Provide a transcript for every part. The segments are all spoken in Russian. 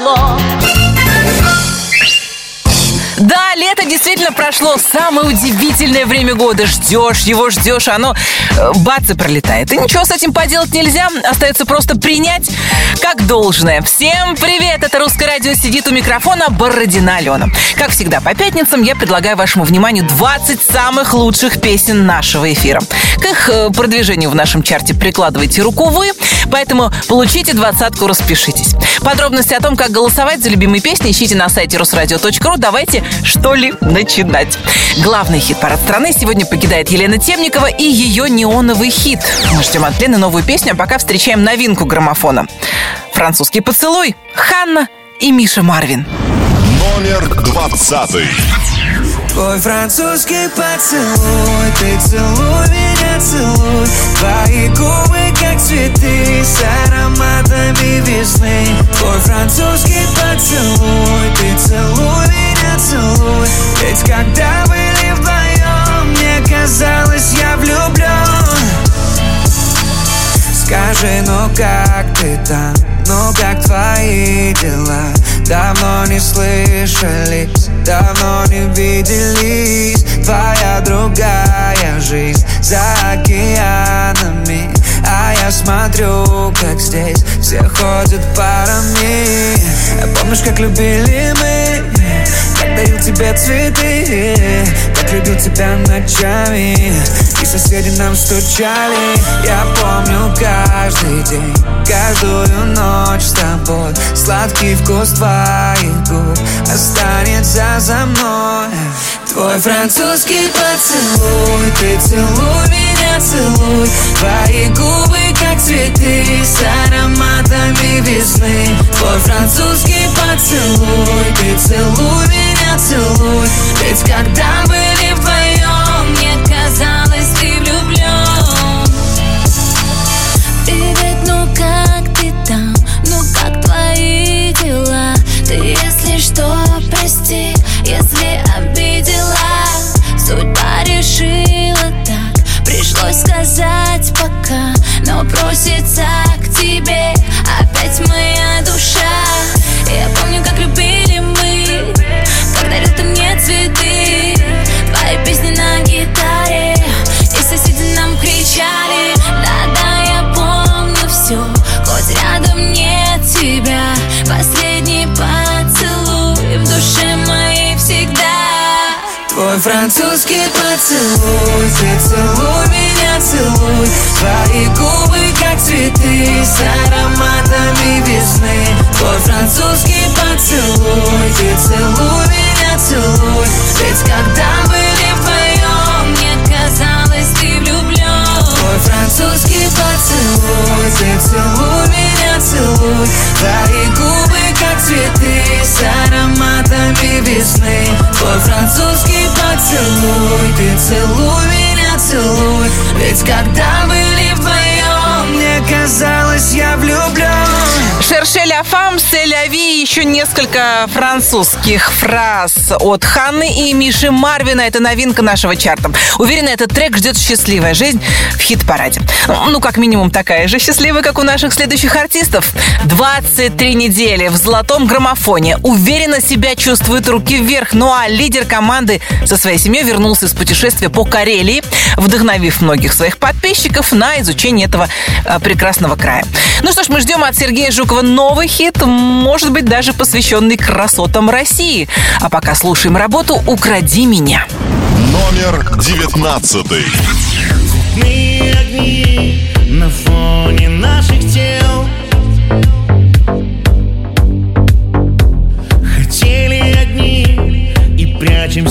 прошло. Действительно прошло. Самое удивительное время года. Ждешь его, ждешь, а оно э, бац и пролетает. И ничего с этим поделать нельзя. Остается просто принять как должное. Всем привет! Это «Русское радио» сидит у микрофона Бородина Алена. Как всегда, по пятницам я предлагаю вашему вниманию 20 самых лучших песен нашего эфира. К их э, продвижению в нашем чарте прикладывайте руку вы, поэтому получите двадцатку, распишитесь. Подробности о том, как голосовать за любимые песни, ищите на сайте русрадио.ру. Давайте что ли, начинать. Главный хит-парад страны сегодня покидает Елена Темникова и ее неоновый хит. Мы ждем от Лены новую песню, а пока встречаем новинку граммофона. Французский поцелуй, Ханна и Миша Марвин. Номер двадцатый. Твой французский поцелуй Ты целуй меня, целуй Твои губы, как цветы С ароматами весны Твой французский поцелуй Ты целуй меня, целуй Ведь когда были вдвоем Мне казалось, я влюблен Скажи, ну как ты там? Ну как твои дела? Давно не слышались, давно не виделись Твоя другая жизнь за океанами А я смотрю, как здесь все ходят парами Помнишь, как любили мы? Дарил тебе цветы Как любил тебя ночами. И соседи нам стучали. Я помню каждый день Каждую ночь с тобой. Сладкий вкус твоих губ Останется за мной. Твой французский поцелуй Ты целуй меня, целуй. Твои губы как цветы С ароматами весны. Твой французский поцелуй Ты целуй меня, целуй Ведь когда были вдвоем Мне казалось, ты влюблен Привет, ну как ты там? Ну как твои дела? Ты, если что, прости, если обидела Судьба решила так, пришлось сказать пока Но просится французский поцелуй Ты целуй меня, целуй. Твои губы как цветы С ароматами весны. Твой французский поцелуй Ты целуй меня, целуй. Ведь когда были вдвоем Мне казалось, ты влюблен Твой французский поцелуй Ты целуй меня, целуй. Твои губы как цветы ароматами весны. Твой французский поцелуй. Ты целуй меня, целуй. Ведь когда были вдвоем Мне казалось, я влюблен Шерше ля фам, се ля ви, еще несколько французских фраз от Ханны и Миши Марвина. Это новинка нашего чарта. Уверена, этот трек ждет счастливая жизнь в хит-параде. Ну, как минимум, такая же счастливая, как у наших следующих артистов. 23 недели в золотом граммофоне. Уверенно себя чувствует руки вверх. Ну а лидер команды со своей семьей вернулся из путешествия по Карелии, вдохновив многих своих подписчиков на изучение этого э, прекрасного края. Ну что ж, мы ждем от Сергея Жукова новый хит, может быть, даже посвященный красотам России. А пока слушаем работу «Укради меня». Номер девятнадцатый. Цветные огни на фоне наших тел Хотели одни и прячем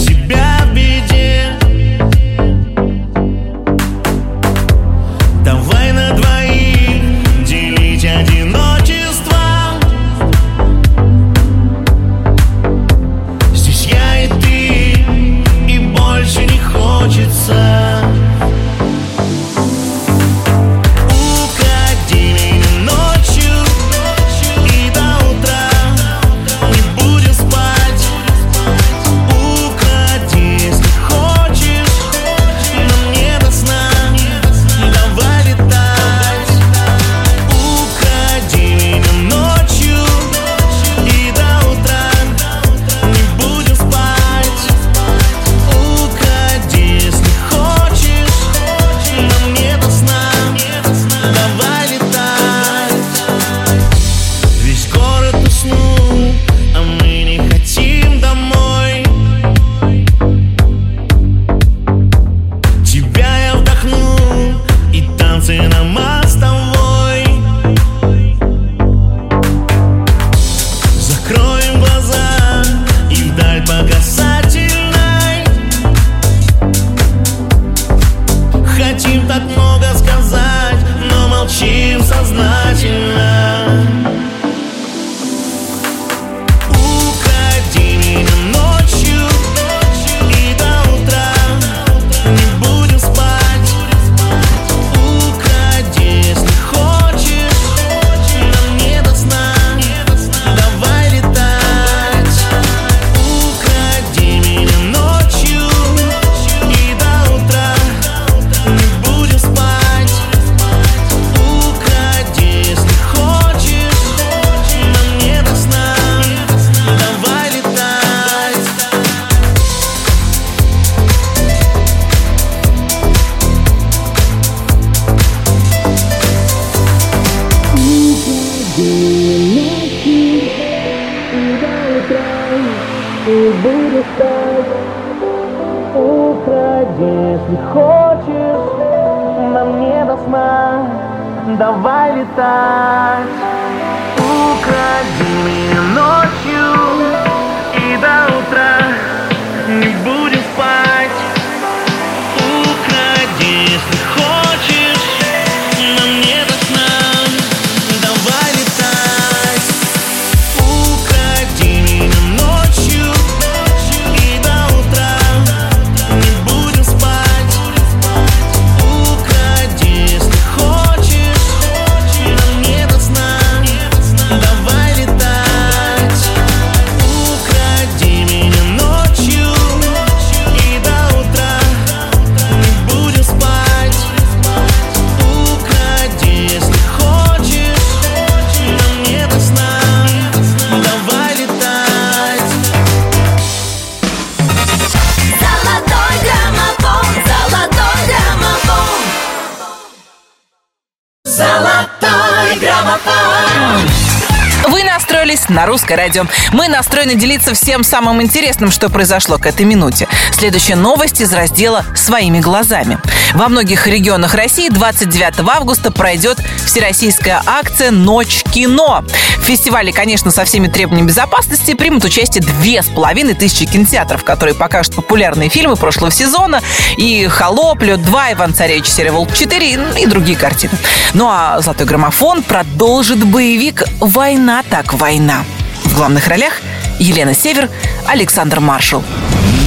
на русское радио. Мы настроены делиться всем самым интересным, что произошло к этой минуте. Следующая новость из раздела «Своими глазами». Во многих регионах России 29 августа пройдет всероссийская акция «Ночь кино». В фестивале, конечно, со всеми требованиями безопасности примут участие две с половиной тысячи кинотеатров, которые покажут популярные фильмы прошлого сезона и «Холоп», «Лед 2», «Иван Царевич», «Серия Волк 4» и другие картины. Ну а «Золотой граммофон» продолжит боевик «Война так война». В главных ролях Елена Север, Александр Маршал.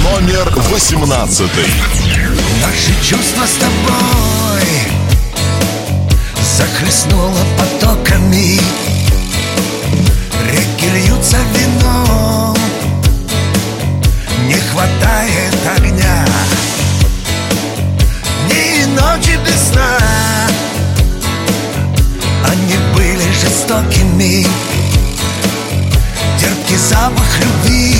Номер восемнадцатый. Наши чувства с тобой Захлестнуло потоками. Реки льются вином. Не хватает огня. Дни и ночи без сна. Они были жестокими. Терпкий запах любви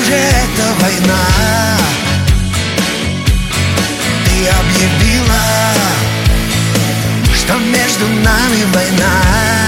похоже, это война. Ты объявила, что между нами война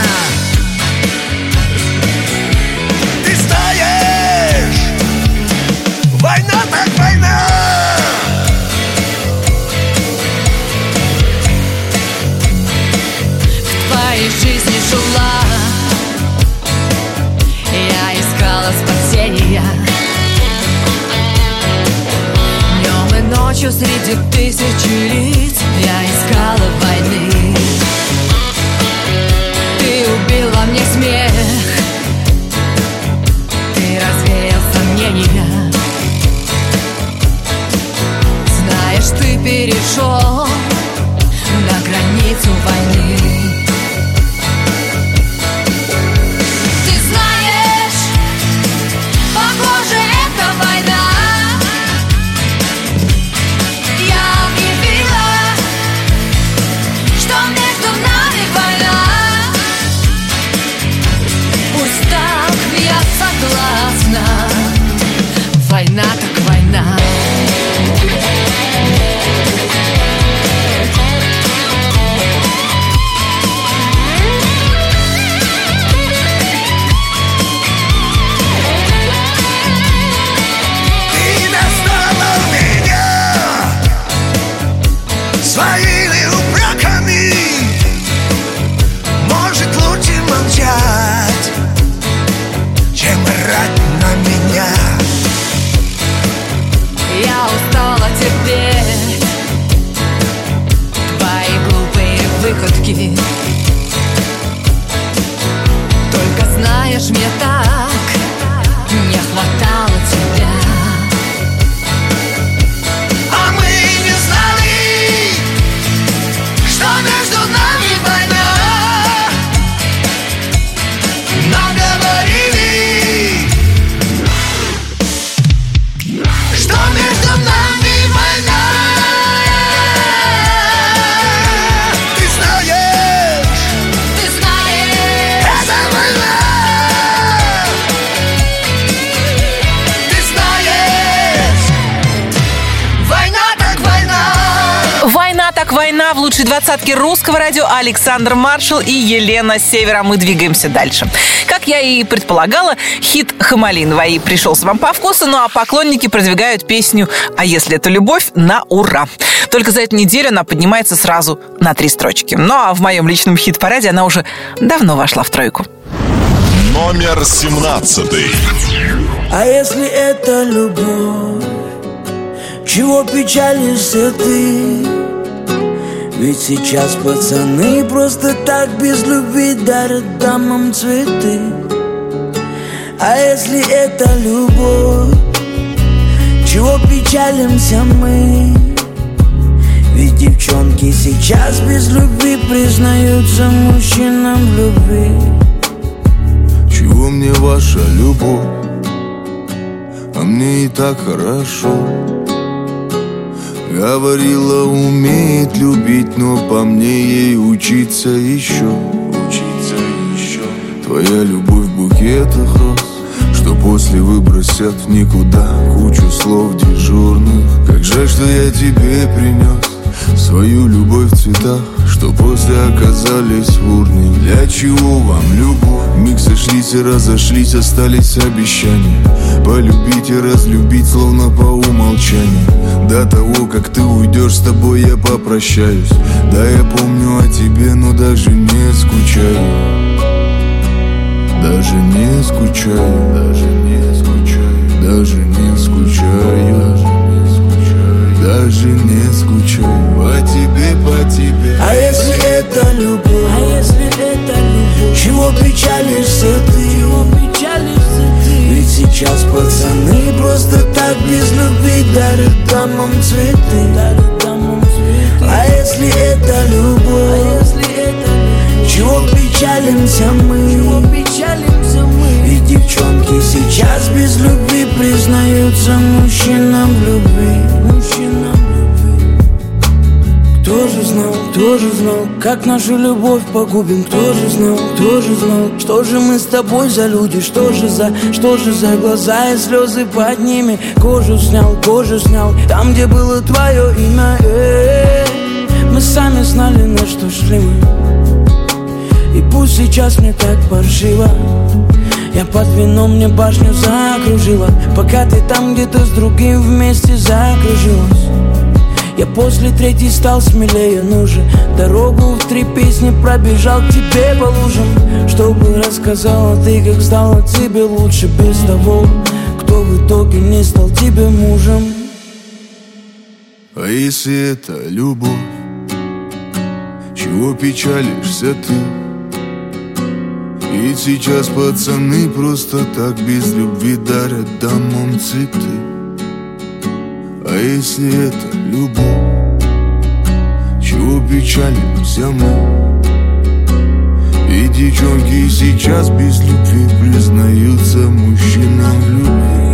ночью среди тысячи лиц Я искала войны. Ты убил во мне смех. Ты развеял сомнения Знаешь, ты перешел лучшей двадцатке русского радио Александр Маршал и Елена Севера. Мы двигаемся дальше. Как я и предполагала, хит Хамалиновой пришелся вам по вкусу, ну а поклонники продвигают песню «А если это любовь?» на ура. Только за эту неделю она поднимается сразу на три строчки. Ну а в моем личном хит-параде она уже давно вошла в тройку. Номер 17. А если это любовь, чего печалишься ты? Ведь сейчас пацаны просто так без любви дарят дамам цветы. А если это любовь, чего печалимся мы? Ведь девчонки сейчас без любви признаются мужчинам в любви. Чего мне ваша любовь? А мне и так хорошо Говорила, умеет любить, но по мне ей учиться еще Учиться еще Твоя любовь в букетах роз Что после выбросят в никуда. Кучу слов дежурных. Как жаль, что я тебе принес Свою любовь в цветах Что после оказались в урне. Для чего вам любовь? Миг сошлись и разошлись Остались обещания. Полюбить и разлюбить Словно по умолчанию. До того, как ты уйдешь С тобой я попрощаюсь. Да, я помню о тебе Но даже не скучаю. Даже не скучаю. Даже не скучаю. Даже не скучаю Даже не скучаю По тебе, по тебе А если это любовь? А если это любовь? Чего печалишься ты? Чего печалишься ты? Ведь сейчас пацаны просто так без любви дарят дамам цветы. Дарят дамам цветы. А если это любовь? А если это любовь? Чего печалимся мы? Чего печалимся мы? Ведь девчонки сейчас без любви признаются мужчинам в любви. Мужчинам в любви. Кто же знал, кто же знал, как нашу любовь погубим. Кто же знал, кто же знал, что же мы с тобой за люди Что же за, что же за глаза и слезы под ними. Кожу снял, кожу снял, там, где было твое имя. Э, Мы сами знали, на что шли мы. И пусть сейчас мне так паршиво. Я под вином мне башню закружила Пока ты там где-то с другим вместе закружилась я после третьей стал смелее, ну же Дорогу в три песни пробежал к тебе по лужам. Чтобы рассказала ты, как стало тебе лучше Без того, кто в итоге не стал тебе мужем. А если это любовь, чего печалишься ты? Ведь сейчас пацаны просто так без любви дарят дамам цветы А если это любовь, чего печалимся мы? И девчонки сейчас без любви признаются мужчинам в любви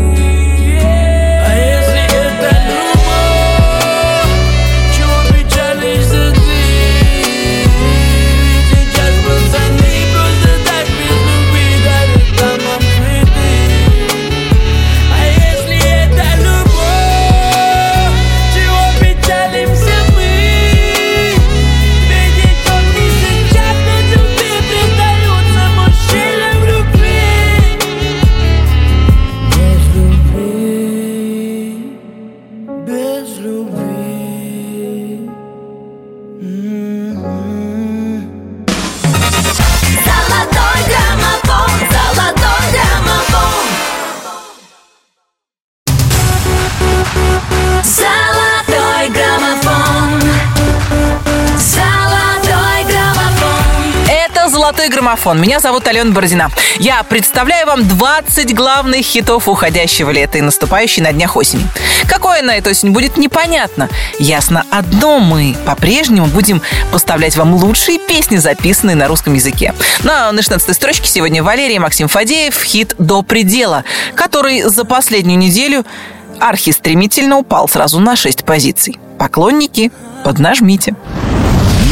«Золотой граммофон». Меня зовут Алена Бородина. Я представляю вам 20 главных хитов уходящего лета и наступающей на днях осени. Какое на эту осень будет, непонятно. Ясно одно, мы по-прежнему будем поставлять вам лучшие песни, записанные на русском языке. На, на 16 строчке сегодня Валерий Максим Фадеев хит «До предела», который за последнюю неделю архистремительно упал сразу на 6 позиций. Поклонники, поднажмите.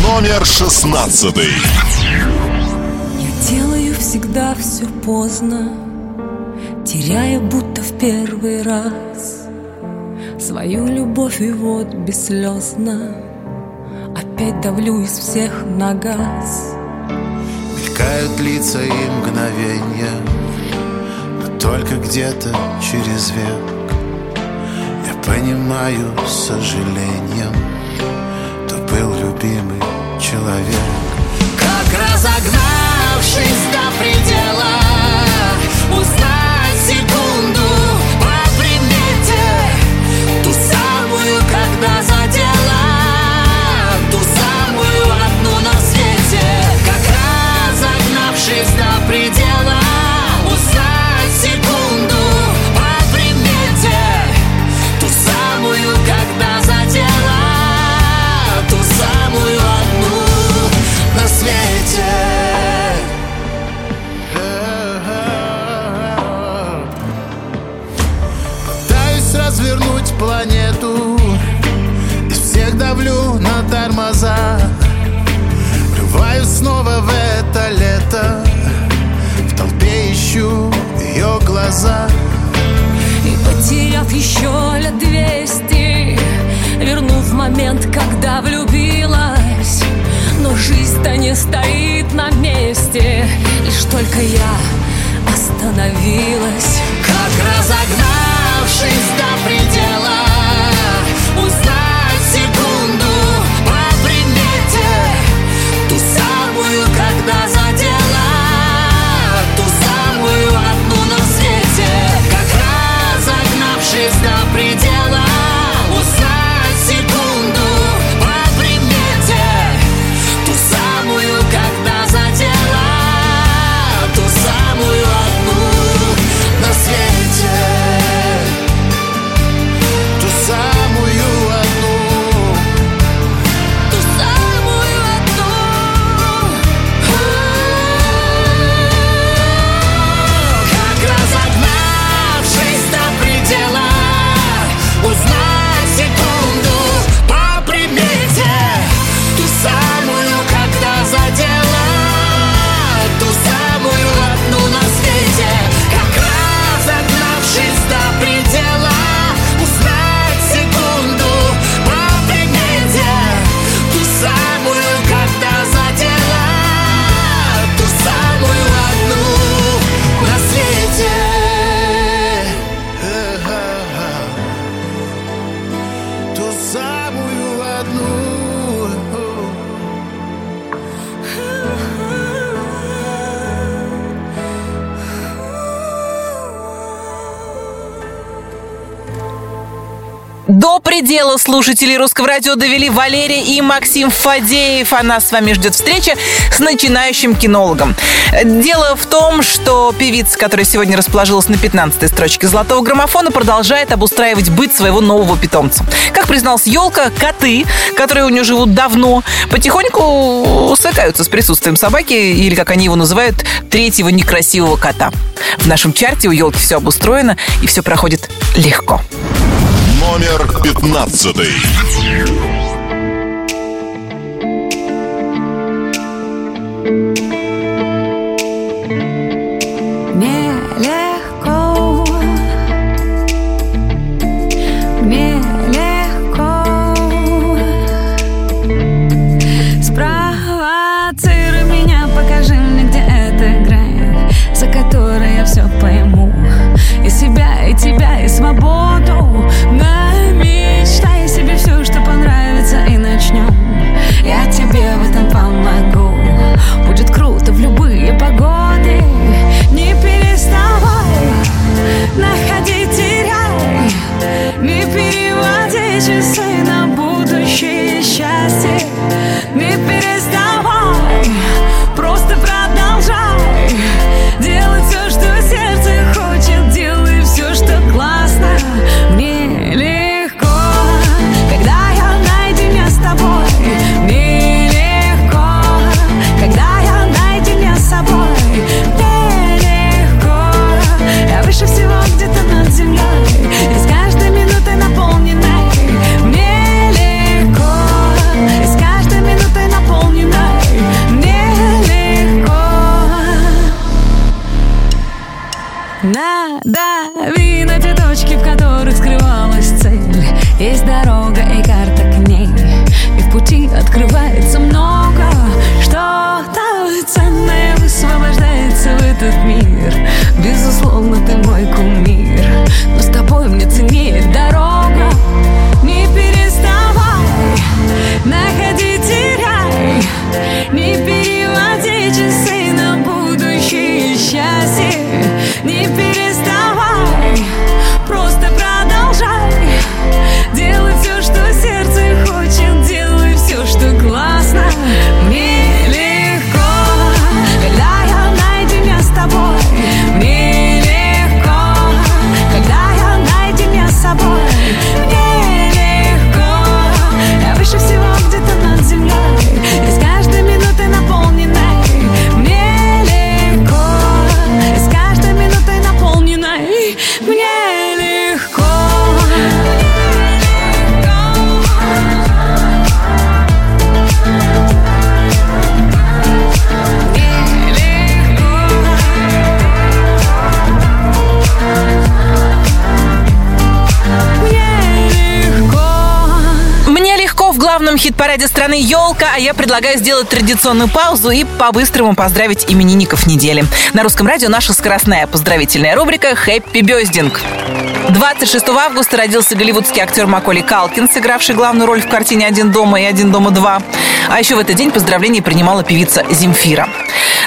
Номер 16. Всегда все поздно, теряя будто в первый раз свою любовь и вот бесслезно опять давлю из всех на газ. Мелькают лица и мгновения Но только где-то через век. Я понимаю с сожалением То был любимый человек. Как разогнавшись до предела Узнать ищу ее глаза. И потеряв еще лет двести Верну в момент, когда влюбилась. Но жизнь-то не стоит на месте Лишь только я остановилась. Как разогнавшись до предела До предела слушателей русского радио довели Валерия и Максим Фадеев. А нас с вами ждет встреча с начинающим кинологом. Дело в том, что певица, которая сегодня расположилась на 15-й строчке золотого граммофона, продолжает обустраивать быт своего нового питомца. Как призналась Елка, коты, которые у нее живут давно, потихоньку свыкаются с присутствием собаки, или, как они его называют, третьего некрасивого кота. В нашем чарте у Елки все обустроено, и все проходит легко. Номер пятнадцатый. Страны «Елка», а я предлагаю сделать традиционную паузу и по-быстрому поздравить именинников недели. На русском радио наша скоростная поздравительная рубрика «Хэппи Бёздинг». 26 августа родился голливудский актер Маколи Калкин, сыгравший главную роль в картине «Один дома» и «Один дома 2». А еще в этот день поздравления принимала певица Земфира.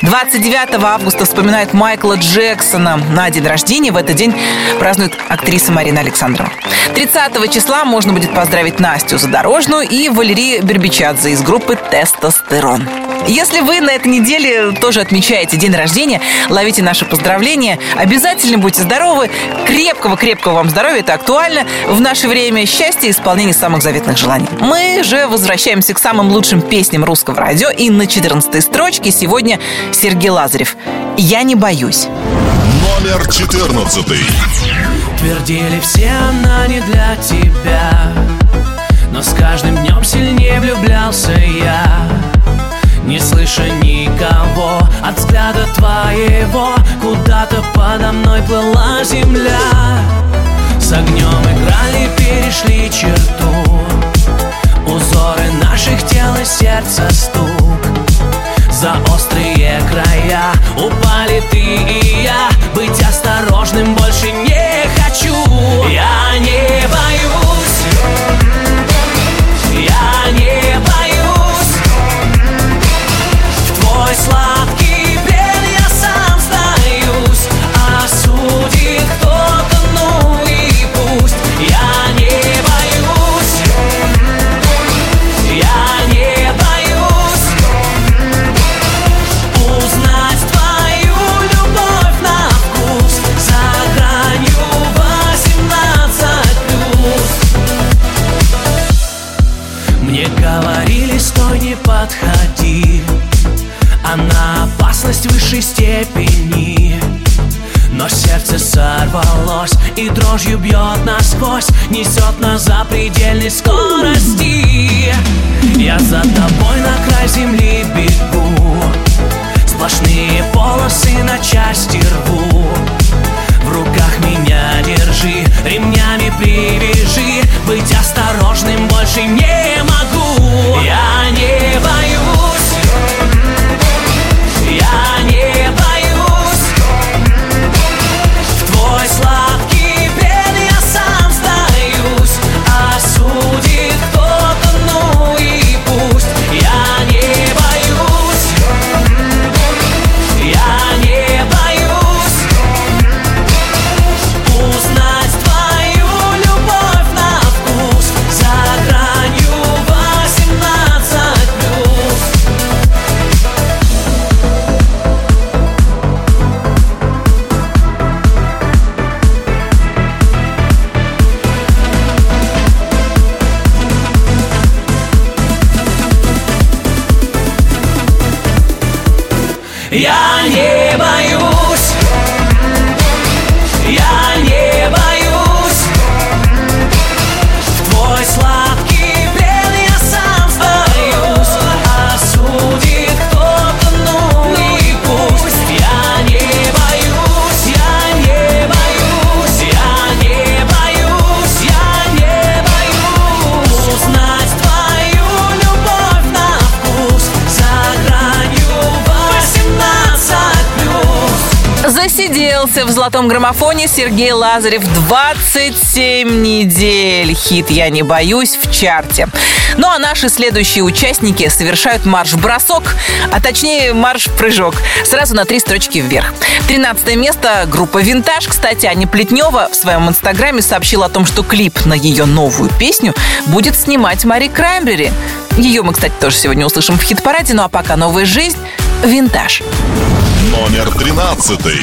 29 августа вспоминает Майкла Джексона. На день рождения в этот день празднует актриса Марина Александрова. 30 числа можно будет поздравить Настю Задорожную и Валерию Бербичадзе из группы «Тестостерон». Если вы на этой неделе тоже отмечаете день рождения, ловите наши поздравления. Обязательно будьте здоровы. Крепкого-крепкого вам здоровья. Это актуально в наше время. Счастья и исполнения самых заветных желаний. Мы же возвращаемся к самым лучшим песням русского радио. И на 14 строчке сегодня Сергей Лазарев. «Я не боюсь». Номер 14. Твердили все, она не для тебя Но с каждым днем сильнее влюблялся я Не слыша никого от взгляда твоего Куда-то подо мной плыла земля С огнем играли, перешли черту. Узоры наших тел и сердца стук. За острые края упали ты и я. Быть осторожным больше сорвалось и дрожью бьет насквозь Несет на запредельной скорости. Я за тобой на край земли бегу Сплошные полосы на части рву. В руках меня держи, ремнями привяжи Быть осторожным больше не засиделся в золотом граммофоне Сергей Лазарев 27 недель. Хит «Я не боюсь» в чарте. Ну а наши следующие участники совершают марш-бросок, а точнее марш-прыжок. Сразу на три строчки вверх. 13 место группа «Винтаж». Кстати, Аня Плетнева в своем инстаграме сообщила о том, что клип на ее новую песню будет снимать Мари Краймбрери. Ее мы, кстати, тоже сегодня услышим в хит-параде. Ну а пока новая жизнь «Винтаж». Номер тринадцатый.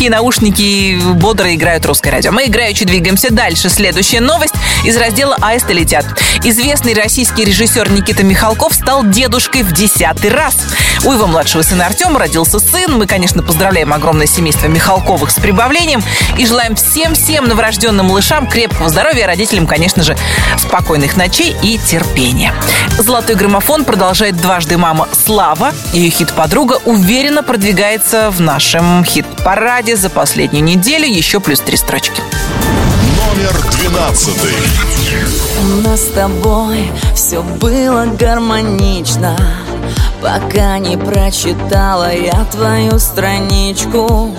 И наушники бодро играют русское радио. Мы играючи двигаемся дальше. Следующая новость из раздела «Аисты летят». Известный российский режиссер Никита Михалков стал дедушкой в десятый раз. У его младшего сына Артема родился сын. Мы, конечно, поздравляем огромное семейство Михалковых с прибавлением и желаем всем-всем новорожденным малышам крепкого здоровья, родителям, конечно же, спокойных ночей и терпения. Золотой граммофон продолжает дважды мама Слава. Ее хит-подруга уверенно продвигается в нашем хит-параде за последнюю неделю. Еще плюс три строчки. Номер двенадцатый. У нас с тобой все было гармонично. Пока не прочитала я твою страничку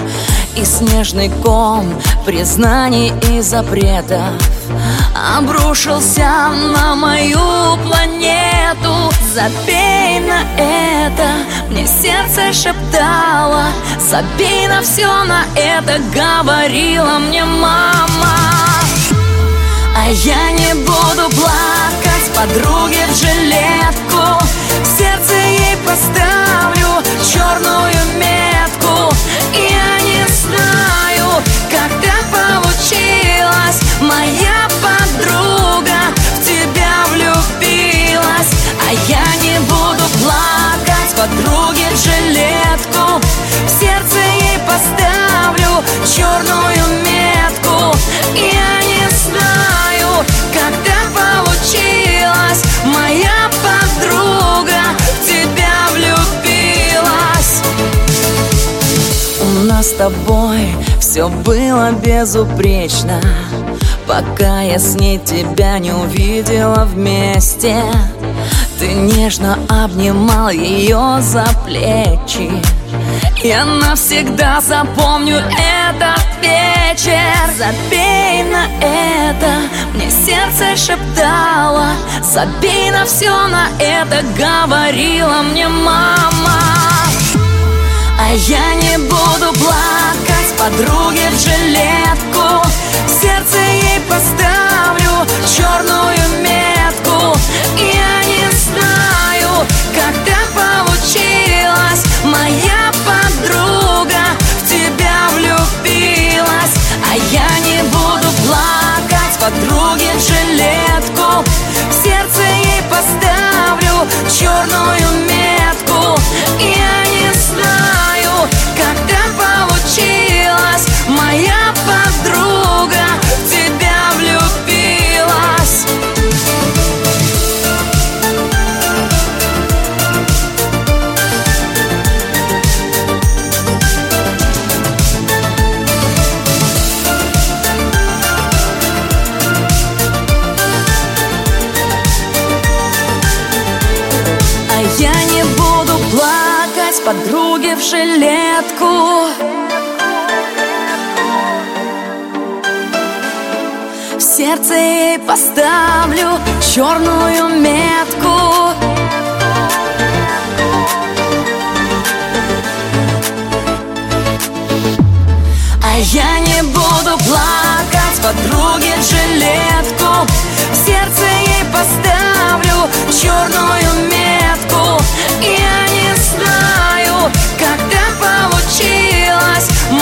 И снежный ком признаний и запретов. Обрушился на мою планету. Забей на это. Мне сердце шептало. Забей на все на это Говорила мне мама а я не буду плакать подруге в жилетку. В сердце ей поставлю черную метку. Я не знаю, как так получилось. Моя подруга в тебя влюбилась. А я не буду плакать подруге в жилетку. В сердце ей поставлю черную метку. Я так получилось Моя подруга в тебя влюбилась. У нас с тобой все было безупречно Пока я с ней тебя не увидела вместе. Ты нежно обнимал ее за плечи Я навсегда запомню этот вечер. Забей на это, мне сердце шептало. Забей на все на это, говорила мне мама. А я не буду плакать подруге в жилетку. В сердце ей поставлю черную метку. Я не знаю, как так Моя подруга в тебя влюбилась. А я не буду плакать подруге жилетку. В сердце ей поставлю черную метку. Я не знаю, как так получилось. Моя подруге в жилетку. В сердце ей поставлю черную метку. А я не буду плакать подруге в жилетку. В сердце ей поставлю черную метку. Я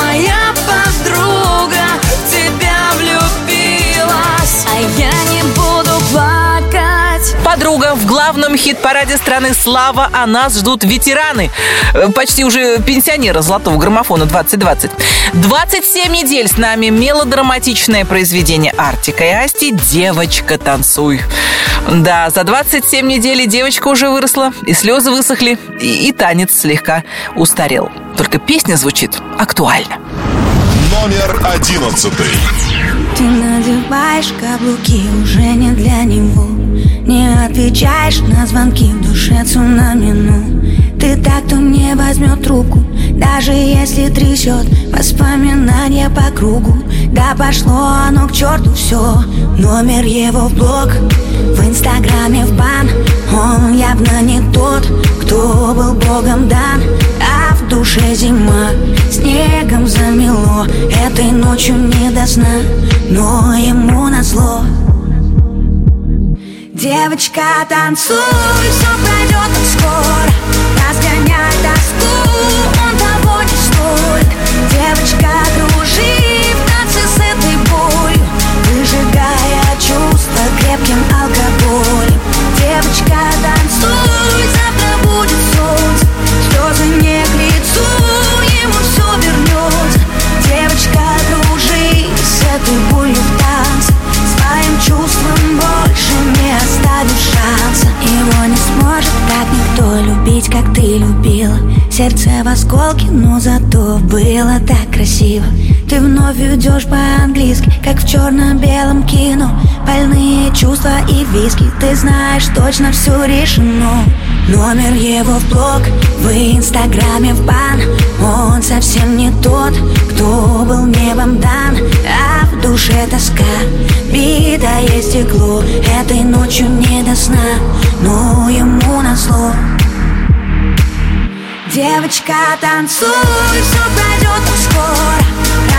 Моя подруга Подруга, в главном хит-параде страны «Слава» о нас ждут ветераны. Э, Почти уже пенсионеры золотого граммофона 2020. 27 недель с нами мелодраматичное произведение Артика и Асти «Девочка, танцуй». Да, за 27 недель девочка уже выросла, и слезы высохли, и, и танец слегка устарел. Только песня звучит актуально. Номер одиннадцатый. Ты надеваешь каблуки уже не для него Не отвечаешь на звонки в душе цунами ну Ты так, кто не возьмет трубку Даже если трясет воспоминания по кругу. Да пошло оно к черту все Номер его в блог В инстаграме в бан. Он явно не тот, кто был богом дан. А в душе зима Снегом замело. Этой ночью не до сна Но ему назло Девочка, танцуй, все пройдет скоро Разгоняй тоску, он того не стоит Девочка, кружи в танце с этой болью Выжигая чувства крепким алкоголем Девочка, танцуй, ты любила. Сердце в осколке, но зато было так красиво. Ты вновь идешь по-английски, как в черно-белом кино. Больные чувства и виски, ты знаешь точно все решено. Номер его в блог, в инстаграме в бан. Он совсем не тот, кто был небом дан. А в душе тоска, битое стекло. Этой ночью не до сна, но ему назло Девочка, танцуй, все пройдет так скоро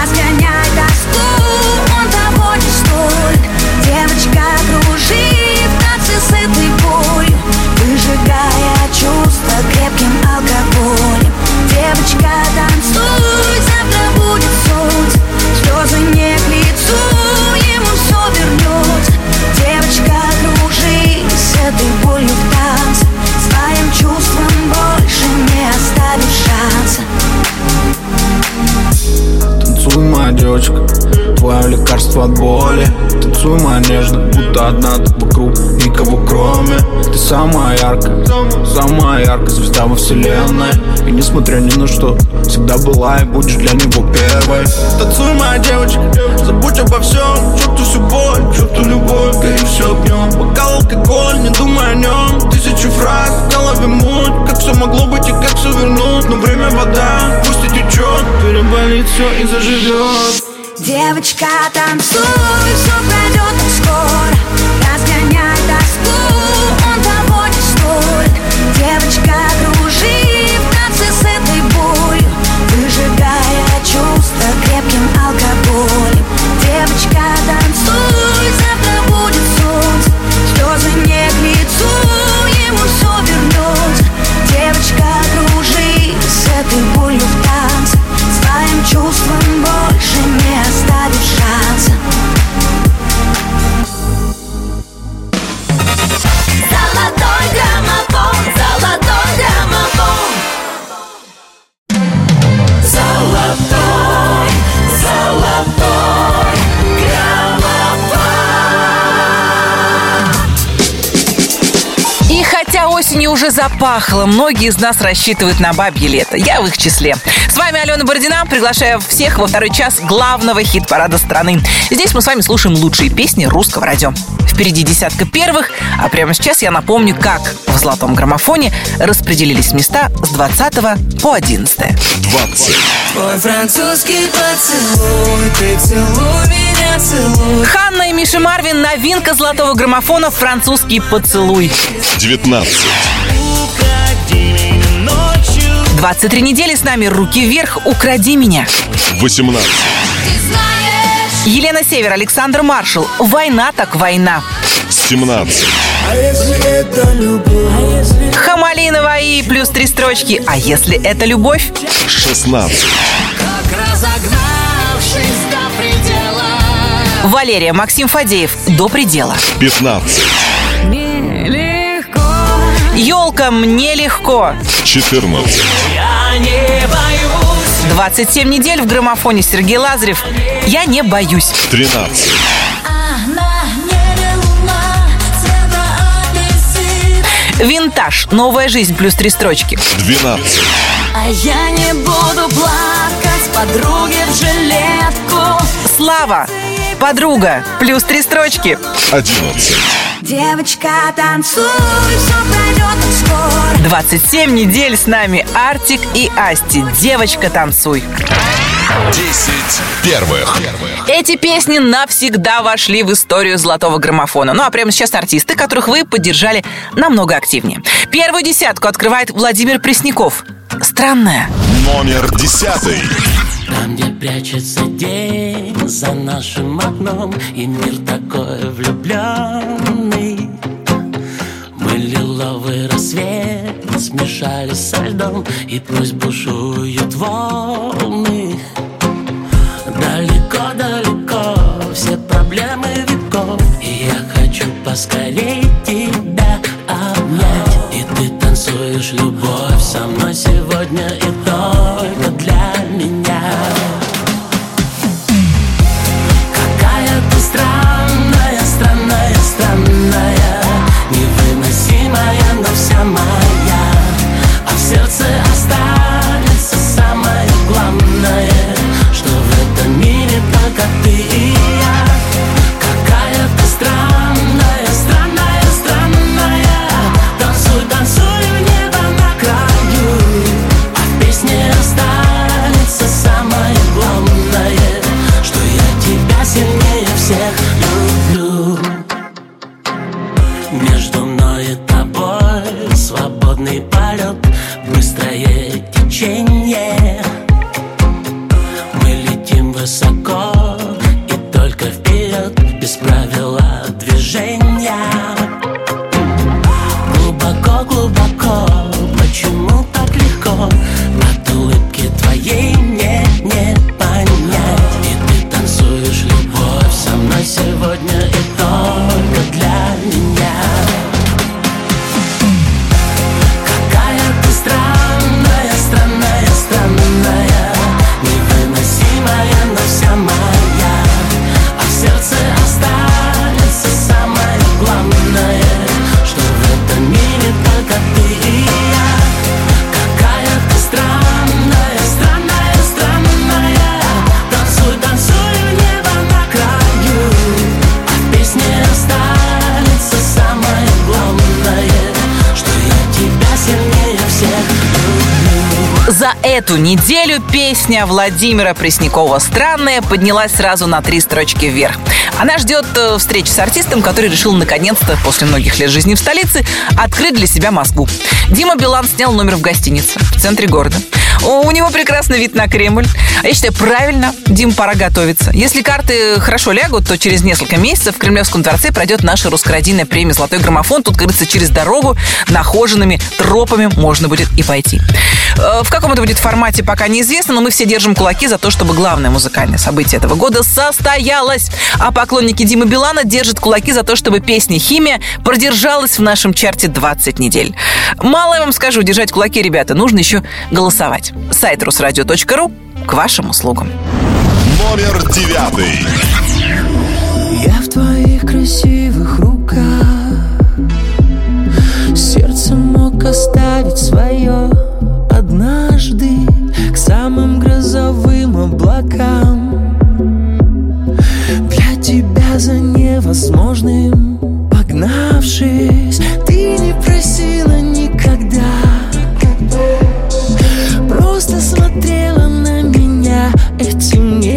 Разгоняй тоску, он того не стоит Девочка, кружи в танце этой болью. Выжигая чувства крепким алкоголем. Девочка, танцуй, завтра будет солнце. Слезы не к девочка, твое лекарство от боли. Танцуй, моя нежная, будто одна ты вокруг Никого кроме Ты самая яркая, самая яркая звезда во вселенной. И несмотря ни на что, всегда была и будешь для него первой. Танцуй, моя девочка, забудь обо всем. Черту всю боль, черту любовь, гори все огнем Бокал алкоголь, не думай о нем Тысячи фраз, в голове муть Как все могло быть и как все вернуть. Но время вода, пусть и течет Переболит все и заживет Девочка, танцуй, все пройдет скоро осенью уже запахло, многие из нас рассчитывают на бабье лето. Я в их числе. С вами Алена Бородина. Приглашаю всех во второй час главного хит-парада страны. Здесь мы с вами слушаем лучшие песни русского радио. Впереди десятка первых, а прямо сейчас я напомню, как в золотом граммофоне распределились места с 20 по 11. 20. Твой французский поцелуй, ты целуй меня, целуй Ханна и Миша Марвин. Новинка золотого граммофона «Французский поцелуй». 19. 23 недели с нами «Руки вверх, укради меня». 18. Елена Север, Александр Маршал. «Война так война». 17. А если это любовь? А если Хамалинова и плюс три строчки. А если это любовь? 16. Валерия Максим Фадеев. До предела. 15. Нелегко Елка, мне легко. 14. Я не боюсь 27 недель в граммофоне Сергей Лазарев. Я не боюсь. 13. На небе луна, цвета апельсин Винтаж. Новая жизнь. Плюс три строчки. 12. А я не буду плакать подруге в жилетку Слава. Подруга. Плюс три строчки. 11. Девочка, танцуй, все пройдет скоро 27 недель с нами Артик и Асти. Девочка, танцуй. 10 первых. Эти песни навсегда вошли в историю золотого граммофона. Ну а прямо сейчас артисты, которых вы поддержали намного активнее. Первую десятку открывает Владимир Пресняков. Странная. Номер 10. Там, где прячется день за нашим окном И мир такой влюбленный. Мы лиловый рассвет смешались со льдом И пусть бушуют волны. Далеко-далеко все проблемы веков И я хочу поскорей тебя обнять. И ты танцуешь любовь со мной сегодня и песня Владимира Преснякова «Странная» поднялась сразу на три строчки вверх. Она ждет э, встречи с артистом, который решил наконец-то, после многих лет жизни в столице, открыть для себя Москву. Дима Билан снял номер в гостинице в центре города. У него прекрасный вид на Кремль. Я считаю, правильно, Дим, пора готовиться. Если карты хорошо лягут, то через несколько месяцев в Кремлевском дворце пройдет наша русскородийная премия «Золотой граммофон». Тут, говорится, через дорогу, нахоженными тропами можно будет и пойти. Э, В каком это будет формате, пока неизвестно, но мы все держим кулаки за то, чтобы главное музыкальное событие этого года состоялось. А поклонники Димы Билана держат кулаки за то, чтобы песня «Химия» продержалась в нашем чарте 20 недель. Мало я вам скажу, держать кулаки, ребята, нужно еще голосовать. Сайт русрадио.ру к вашим услугам. Номер девятый. Я в твоих красивых руках Сердце мог оставить свое Однажды к самым грозовым облакам. Для тебя за невозможным Погнавшись, ты не просила никогда. Просто смотрела на меня этим небом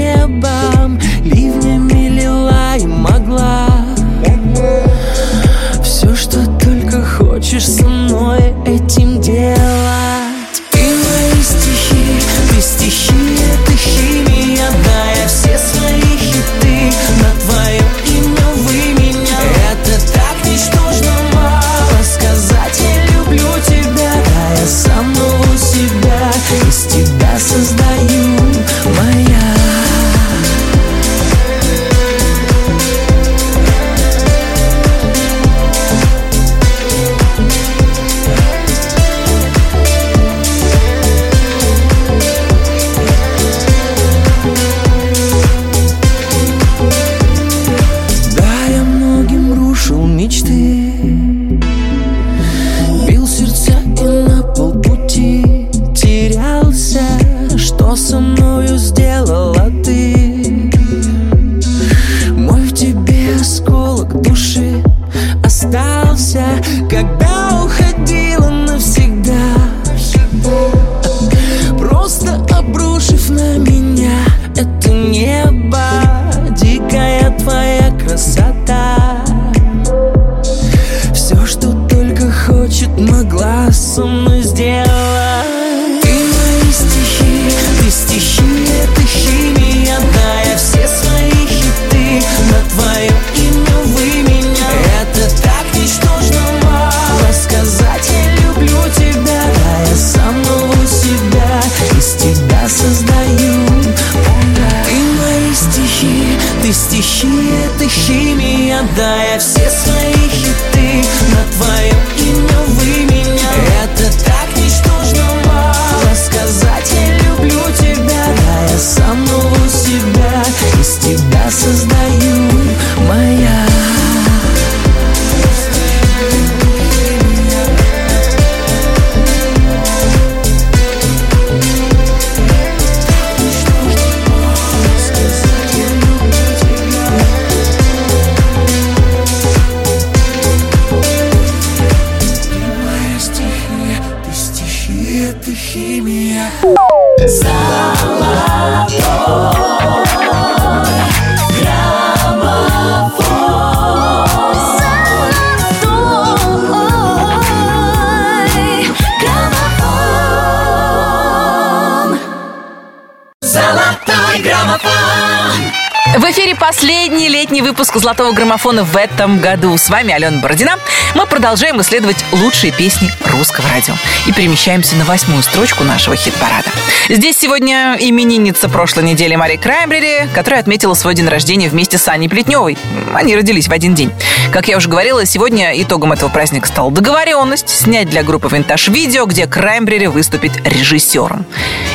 выпуск «Золотого граммофона» в этом году. С вами Алена Бородина. Мы продолжаем исследовать лучшие песни русского радио. И перемещаемся на восьмую строчку нашего хит-парада. Здесь сегодня именинница прошлой недели Мари Краймбрери, которая отметила свой день рождения вместе с Аней Плетневой. Они родились в один день. Как я уже говорила, сегодня итогом этого праздника стала договоренность снять для группы «Винтаж» видео, где Краймбрери выступит режиссером.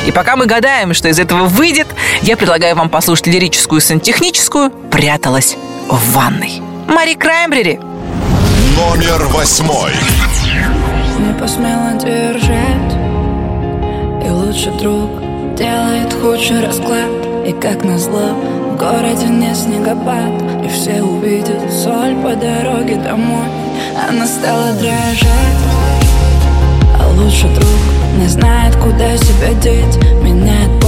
И пока мы гадаем, что из этого выйдет, я предлагаю вам послушать лирическую сантехническую «Пряталась в ванной». Мари Краймбрери. Номер восьмой. Не посмела держать И лучший друг делает худший расклад И как назло в городе не снегопад И все увидят соль по дороге домой Она стала дрожать А лучший друг не знает, куда себя деть планы,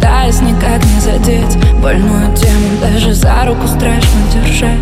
пытаясь никак не задеть Больную тему даже за руку страшно держать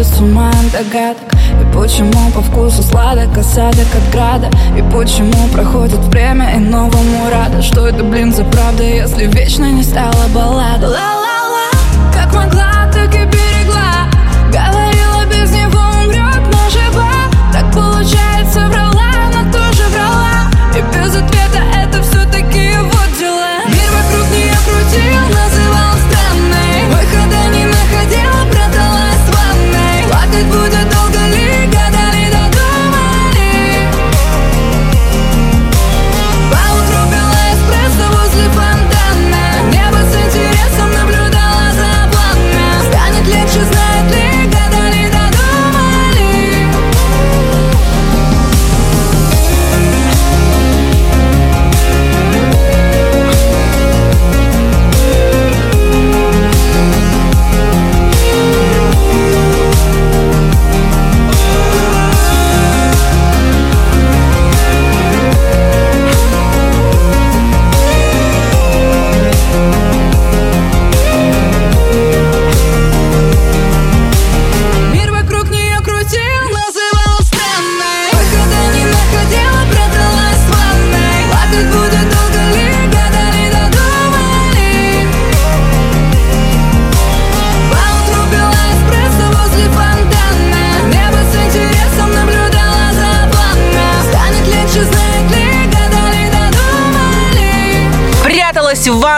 они сходят с ума от догадок. И почему по вкусу сладок осадок от града? И почему проходит время и новому рада? Что это, блин, за правда, если вечно не стала баллада Ла-ла-ла, как могла,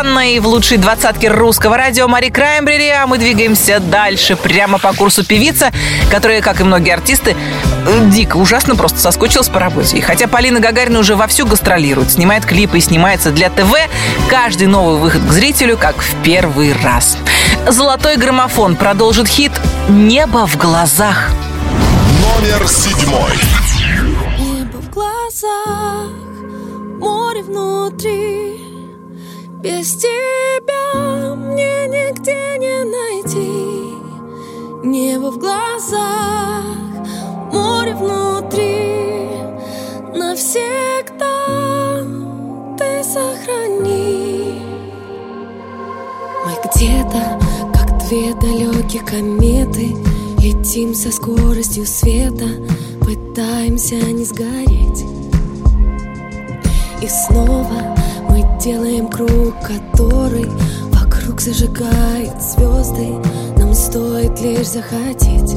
Ванной в лучшей двадцатке русского радио Мари Краймбрери, а мы двигаемся дальше, прямо по курсу певица, которая, как и многие артисты, э, дико, ужасно просто соскучилась по работе. И хотя Полина Гагарина уже вовсю гастролирует, снимает клипы и снимается для ТВ, каждый новый выход к зрителю как в первый раз. «Золотой граммофон» продолжит хит «Небо в глазах». Номер седьмой. Без тебя мне нигде не найти. Небо в глазах, море внутри. Навсегда ты сохрани. Мы где-то, как две далекие кометы Летим со скоростью света Пытаемся не сгореть. И снова мы делаем круг, который Вокруг зажигает звезды. Нам стоит лишь захотеть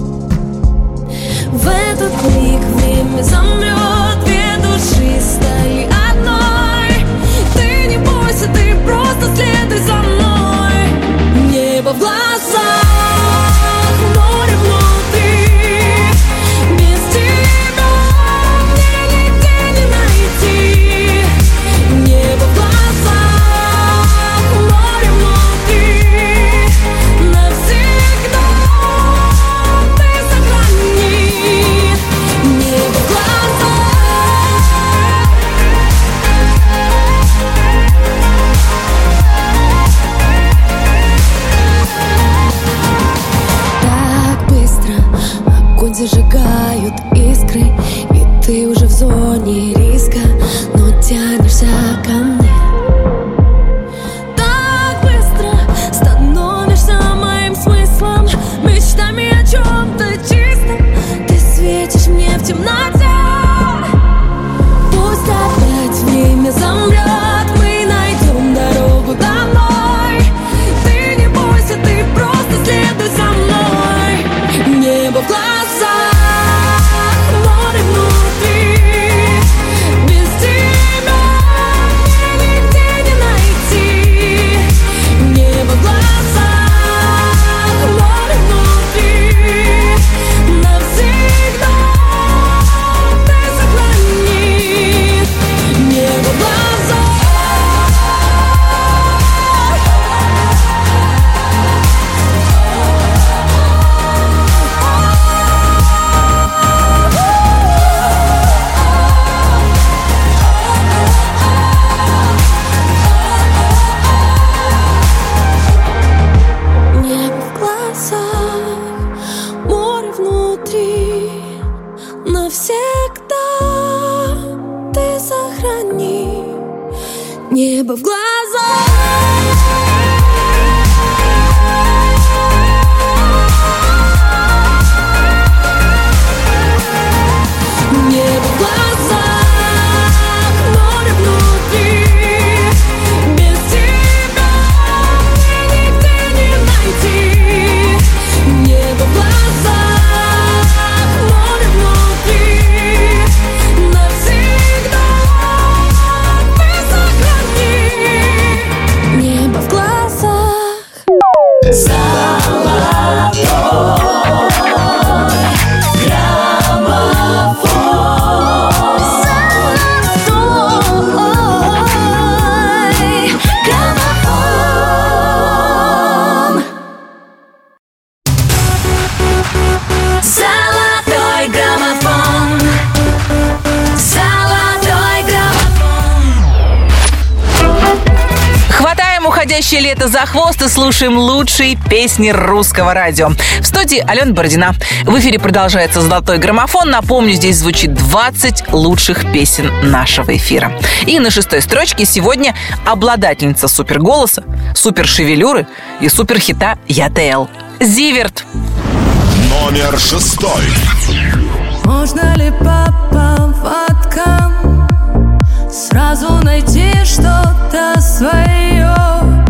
В этот миг время замрет Две души стали одной. Ты не бойся, ты просто следуй за мной. Небо в глазах, внутри навсегда ты сохрани небо в глазах. настоящее лето за хвост и слушаем лучшие песни русского радио. В студии Алена Бородина. В эфире продолжается «Золотой граммофон». Напомню, здесь звучит 20 лучших песен нашего эфира. И на шестой строчке сегодня обладательница суперголоса, супершевелюры и суперхита «ЯТЛ». Зиверт. Номер шестой. Можно ли по поводкам Сразу найти что-то свое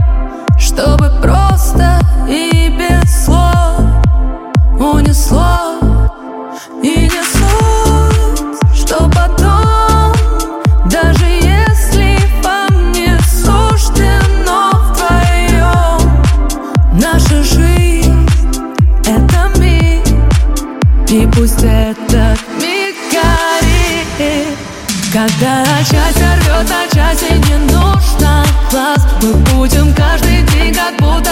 чтобы просто и без слов унесло и не суть, что потом, даже если вам не суждено вдвоем, наша жизнь — это миг, и пусть этот миг горит, когда часть рвет, а часть и не глаз. Мы будем каждый день как будто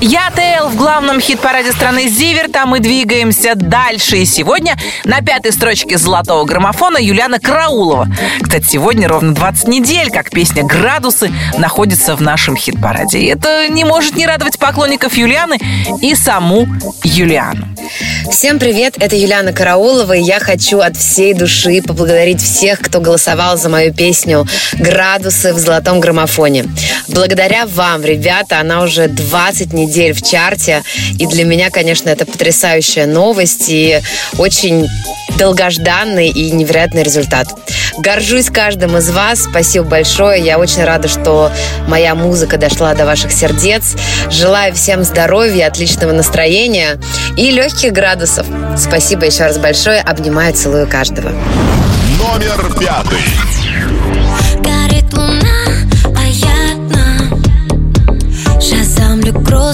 Я Я главном хит-параде страны «Зиверта» мы двигаемся дальше. И сегодня на пятой строчке золотого граммофона Юлиана Караулова. Кстати, сегодня ровно 20 недель, как песня «Градусы» находится в нашем хит-параде. И это не может не радовать поклонников Юлианы и саму Юлиану. Всем привет, это Юлиана Караулова, и я хочу от всей души поблагодарить всех, кто голосовал за мою песню «Градусы» в золотом граммофоне. Благодаря вам, ребята, она уже 20 недель в чарте, и для меня, конечно, это потрясающая новость и очень долгожданный и невероятный результат. Горжусь каждым из вас. Спасибо большое. Я очень рада, что моя музыка дошла до ваших сердец. Желаю всем здоровья, отличного настроения и легких градусов. Спасибо еще раз большое. Обнимаю, целую каждого. Номер пятый. Горит луна, а я одна Шазамлю грустные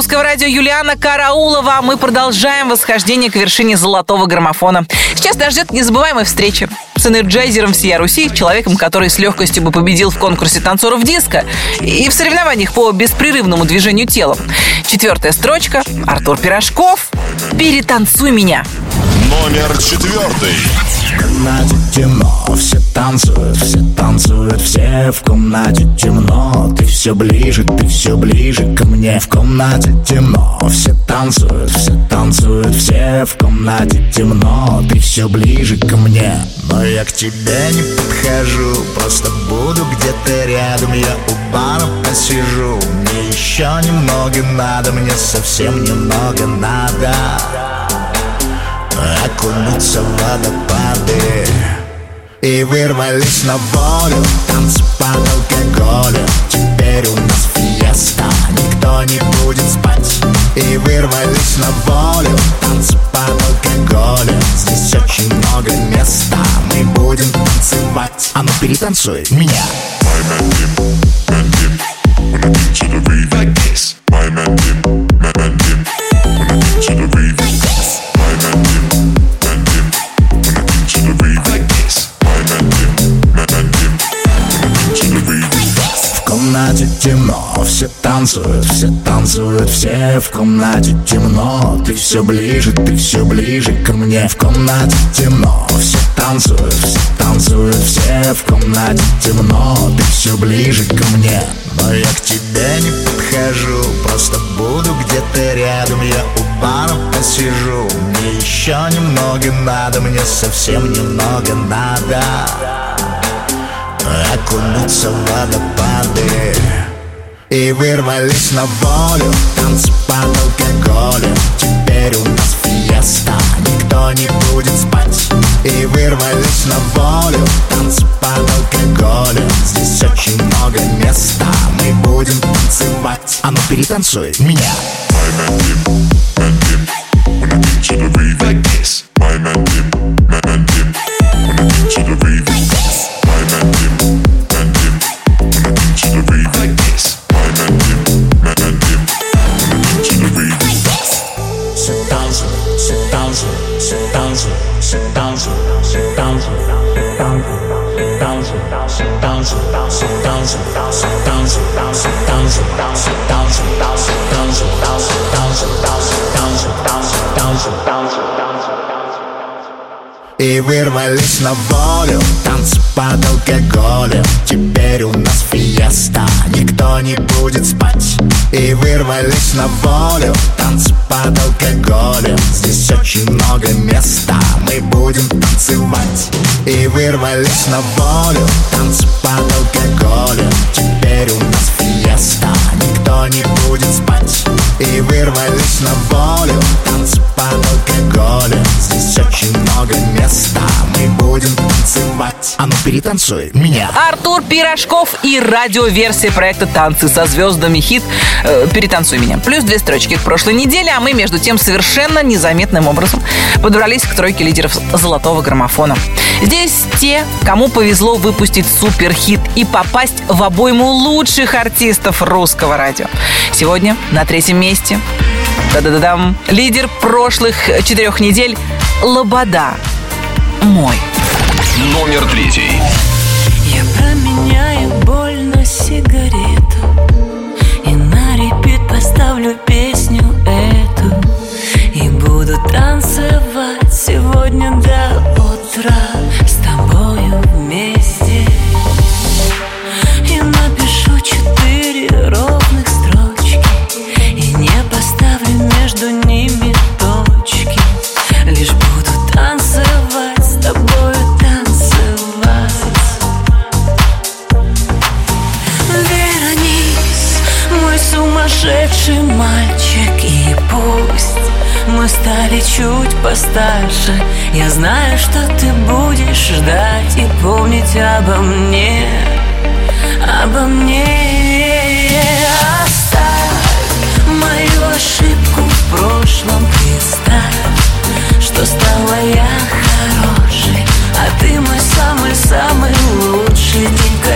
русского радио Юлиана Караулова. Мы продолжаем восхождение к вершине золотого граммофона. Сейчас нас ждет незабываемая встреча с энерджайзером всея Руси, человеком, который с легкостью бы победил в конкурсе танцоров диска и в соревнованиях по беспрерывному движению телом. Четвертая строчка. Артур Пирожков. «Перетанцуй меня». Номер четвертый. Комнате темно, все танцуют, все танцуют, все в комнате темно. Ты все ближе, ты все ближе ко мне. В комнате темно, все танцуют, все танцуют, все в комнате темно. Ты все ближе ко мне. Но я к тебе не подхожу, просто буду где-то рядом. Я у бара посижу, мне еще немного надо, мне совсем немного надо окунуться в водопады И вырвались на волю Танцы под алкоголем Теперь у нас фиеста Никто не будет спать И вырвались на волю Танцы под алкоголем Здесь очень много места Мы будем танцевать А ну перетанцуй меня to the beat like this. My man Tim, man, man Tim. When I get to the beat темно, все танцуют, все танцуют, все в комнате темно. Ты все ближе, ты все ближе ко мне. В комнате темно, все танцуют, все танцуют, все в комнате темно. Ты все ближе ко мне. Но я к тебе не подхожу, просто буду где-то рядом. Я у бара посижу, мне еще немного надо, мне совсем немного надо окунуться в водопады И вырвались на волю Танцы под алкоголем Теперь у нас фиеста Никто не будет спать И вырвались на волю Танцы под алкоголем Здесь очень много места Мы будем танцевать А ну перетанцуй меня When I get to the beat like this. My man Tim, man, man Tim. When I get to the like this. My man Tim, И вырвались на волю Танцы под алкоголем Теперь у нас фиеста Никто не будет спать И вырвались на волю Танцы под алкоголем Здесь очень много места Мы будем танцевать И вырвались на волю Танцы под алкоголем Теперь у нас фиеста Никто не будет спать И вырвались на волю Танцы под алкоголем Здесь очень много места. Мы будем танцевать. А ну перетанцуй меня. Артур Пирожков и радиоверсия проекта «Танцы со звездами» хит э, «Перетанцуй меня». Плюс две строчки к прошлой неделе, а мы, между тем, совершенно незаметным образом подобрались к тройке лидеров золотого граммофона. Здесь те, кому повезло выпустить суперхит и попасть в обойму лучших артистов русского радио. Сегодня на третьем месте да-да-да-дам, лидер прошлых четырех недель Лобода. Мой. Номер третий. Я променяю боль на сигарету И на репит поставлю песню эту И буду танцевать сегодня до сумасшедший мальчик И пусть мы стали чуть постарше. Я знаю, что ты будешь ждать И помнить обо мне Обо мне. Оставь мою ошибку в прошлом Представь, что стала я хорошей А ты мой самый-самый лучший день в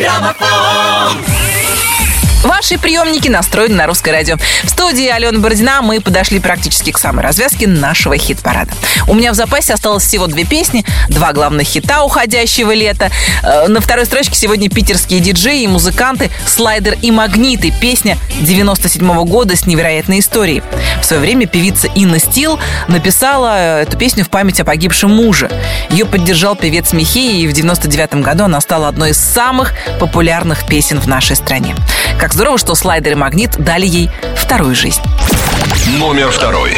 Золотой граммофон. Ваши приемники настроены на русское радио. В студии Алена Бородина мы подошли практически к самой развязке нашего хит-парада. У меня в запасе осталось всего две песни, два главных хита уходящего лета. Э, На второй строчке сегодня питерские диджеи и музыканты «Слайдер» и «Магниты». Песня 97 года с невероятной историей. В свое время певица Инна Стил написала эту песню в память о погибшем муже. Ее поддержал певец Михей, и в 99 году она стала одной из самых популярных песен в нашей стране. Как здорово, что слайдер и магнит дали ей вторую жизнь. Номер второй.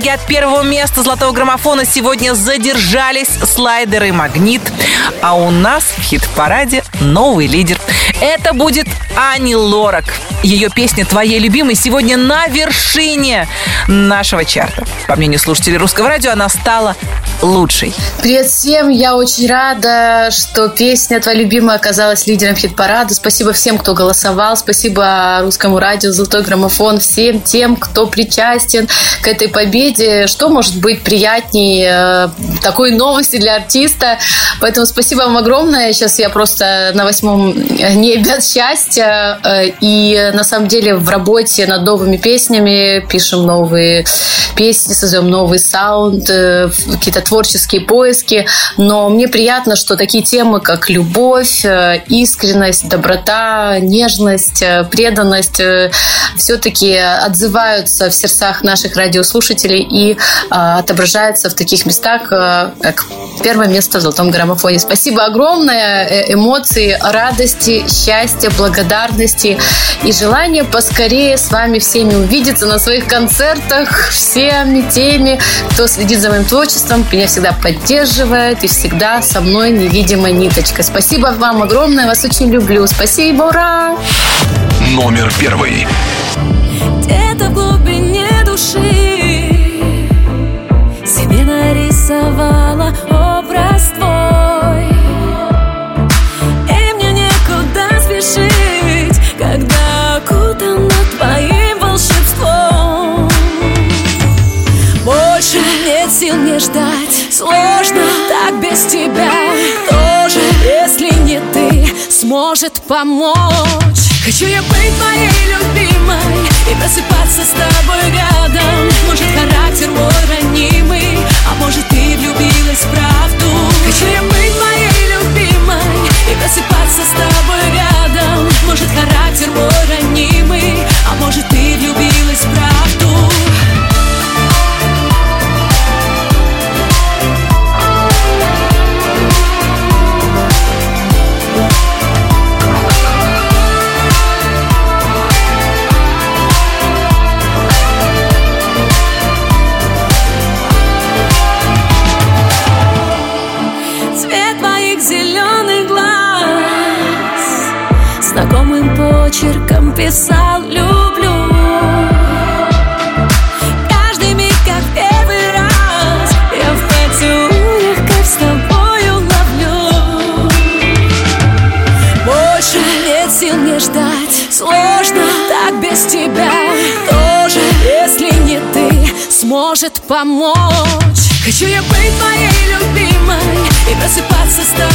Шаге от первого места золотого граммофона сегодня задержались слайдеры магнит. А у нас в хит-параде новый лидер. Это будет Ани Лорак. Ее песня «Твоей любимой» сегодня на вершине нашего чарта. По мнению слушателей русского радио, она стала лучшей. Привет всем! Я очень рада, что песня «Твоя любимая» оказалась лидером хит-парада. Спасибо всем, кто голосовал. Спасибо русскому радио «Золотой граммофон», всем тем, кто причастен к этой победе. Что может быть приятнее э, такой новости для артиста? Поэтому спасибо вам огромное. Сейчас я просто на восьмом небе от счастья. Э, И на самом деле в работе над новыми песнями пишем новые песни, создаем новый саунд, э, какие-то творческие поиски, но мне приятно, что такие темы, как любовь, э, искренность, доброта, нежность, э, преданность все-таки отзываются в сердцах наших радиослушателей и отображаются в таких местах, как первое место в «Золотом граммофоне». Спасибо огромное. Эмоции радости, счастья, благодарности и желание поскорее с вами всеми увидеться на своих концертах, всеми теми, кто следит за моим творчеством, меня всегда поддерживает и всегда со мной невидимая ниточка. Спасибо вам огромное, вас очень люблю. Спасибо, ура! Номер первый. Где-то в глубине души Себе нарисовала образ твой И мне некуда спешить Когда окутана твоим волшебством Больше нет сил не ждать Сложно так без тебя. Тоже, если не ты Сможет помочь. Хочу я быть моей любимой И просыпаться с тобой рядом. Может характер мой ранимый А может ты влюбилась в правду. Хочу я быть моей Сможет помочь. Хочу я быть моей любимой И просыпаться с тобой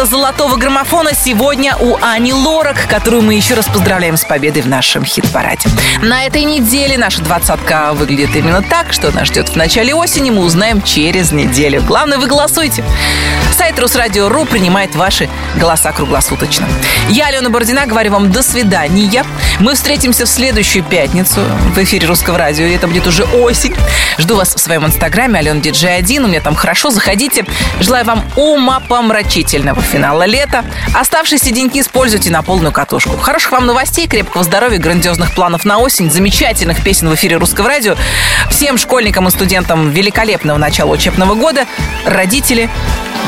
первое место золотого граммофона сегодня у Ани Лорак, которую мы еще раз поздравляем с победой в нашем хит-параде. На этой неделе наша двадцатка выглядит именно так, что нас ждет в начале осени, мы узнаем через неделю. Главное, вы голосуйте. Сайт Русрадио.ру принимает ваши голоса круглосуточно. Я, Алена Бородина, говорю вам до свидания. Мы встретимся в следующую пятницу в эфире Русского радио, и это будет уже осень. Жду вас в своем инстаграме Алена Диджей 1. У меня там хорошо, заходите. Желаю вам умопомрачительного финала лета. Оставшиеся деньги используйте на полную катушку. Хороших вам новостей, крепкого здоровья, грандиозных планов на осень, замечательных песен в эфире Русского радио. Всем школьникам и студентам великолепного начала учебного года. Родители,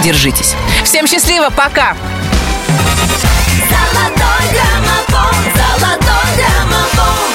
держитесь. Всем счастливо, пока! Золотой граммофон, золотой граммофон.